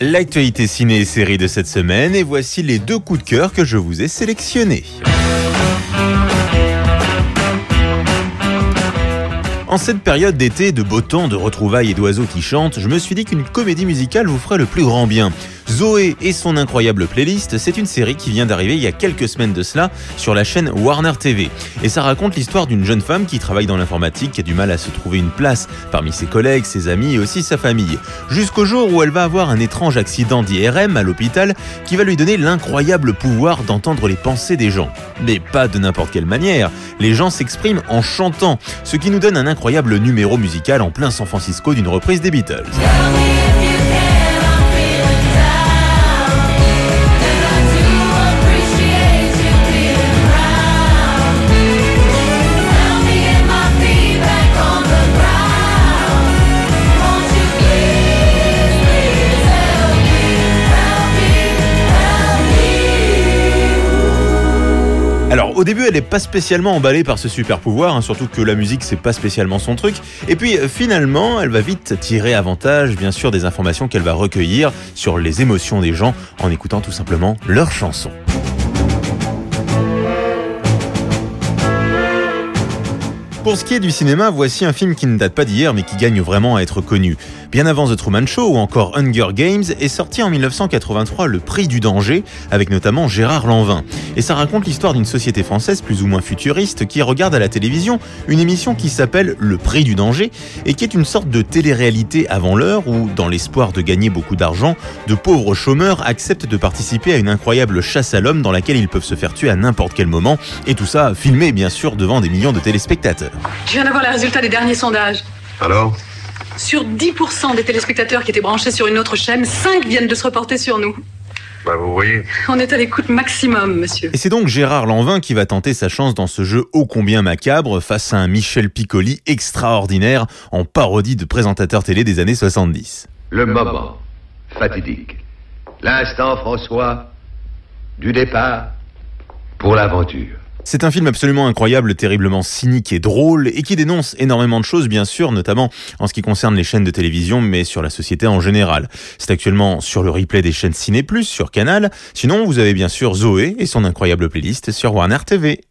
L'actualité ciné et série de cette semaine et voici les deux coups de cœur que je vous ai sélectionnés. En cette période d'été, de beau temps, de retrouvailles et d'oiseaux qui chantent, je me suis dit qu'une comédie musicale vous ferait le plus grand bien. Zoé et son incroyable playlist, c'est une série qui vient d'arriver il y a quelques semaines de cela sur la chaîne Warner TV. Et ça raconte l'histoire d'une jeune femme qui travaille dans l'informatique, qui a du mal à se trouver une place parmi ses collègues, ses amis et aussi sa famille. Jusqu'au jour où elle va avoir un étrange accident d'IRM à l'hôpital qui va lui donner l'incroyable pouvoir d'entendre les pensées des gens. Mais pas de n'importe quelle manière. Les gens s'expriment en chantant, ce qui nous donne un incroyable numéro musical en plein San Francisco d'une reprise des Beatles. Alors au début elle n'est pas spécialement emballée par ce super pouvoir, hein, surtout que la musique c'est pas spécialement son truc. Et puis euh, finalement elle va vite tirer avantage bien sûr des informations qu'elle va recueillir sur les émotions des gens en écoutant tout simplement leurs chansons. Pour ce qui est du cinéma, voici un film qui ne date pas d'hier mais qui gagne vraiment à être connu. Bien avant The Truman Show ou encore Hunger Games est sorti en 1983 Le Prix du danger avec notamment Gérard Lanvin. Et ça raconte l'histoire d'une société française plus ou moins futuriste qui regarde à la télévision une émission qui s'appelle Le Prix du danger et qui est une sorte de télé-réalité avant l'heure où, dans l'espoir de gagner beaucoup d'argent, de pauvres chômeurs acceptent de participer à une incroyable chasse à l'homme dans laquelle ils peuvent se faire tuer à n'importe quel moment et tout ça filmé bien sûr devant des millions de téléspectateurs. Je viens d'avoir les résultats des derniers sondages. Alors Sur 10% des téléspectateurs qui étaient branchés sur une autre chaîne, 5 viennent de se reporter sur nous. Bah vous voyez. On est à l'écoute maximum, monsieur. Et c'est donc Gérard Lanvin qui va tenter sa chance dans ce jeu ô combien macabre face à un Michel Piccoli extraordinaire en parodie de présentateur télé des années 70. Le moment fatidique. L'instant, François, du départ pour l'aventure. C'est un film absolument incroyable, terriblement cynique et drôle, et qui dénonce énormément de choses, bien sûr, notamment en ce qui concerne les chaînes de télévision, mais sur la société en général. C'est actuellement sur le replay des chaînes Ciné+, sur Canal. Sinon, vous avez bien sûr Zoé et son incroyable playlist sur Warner TV.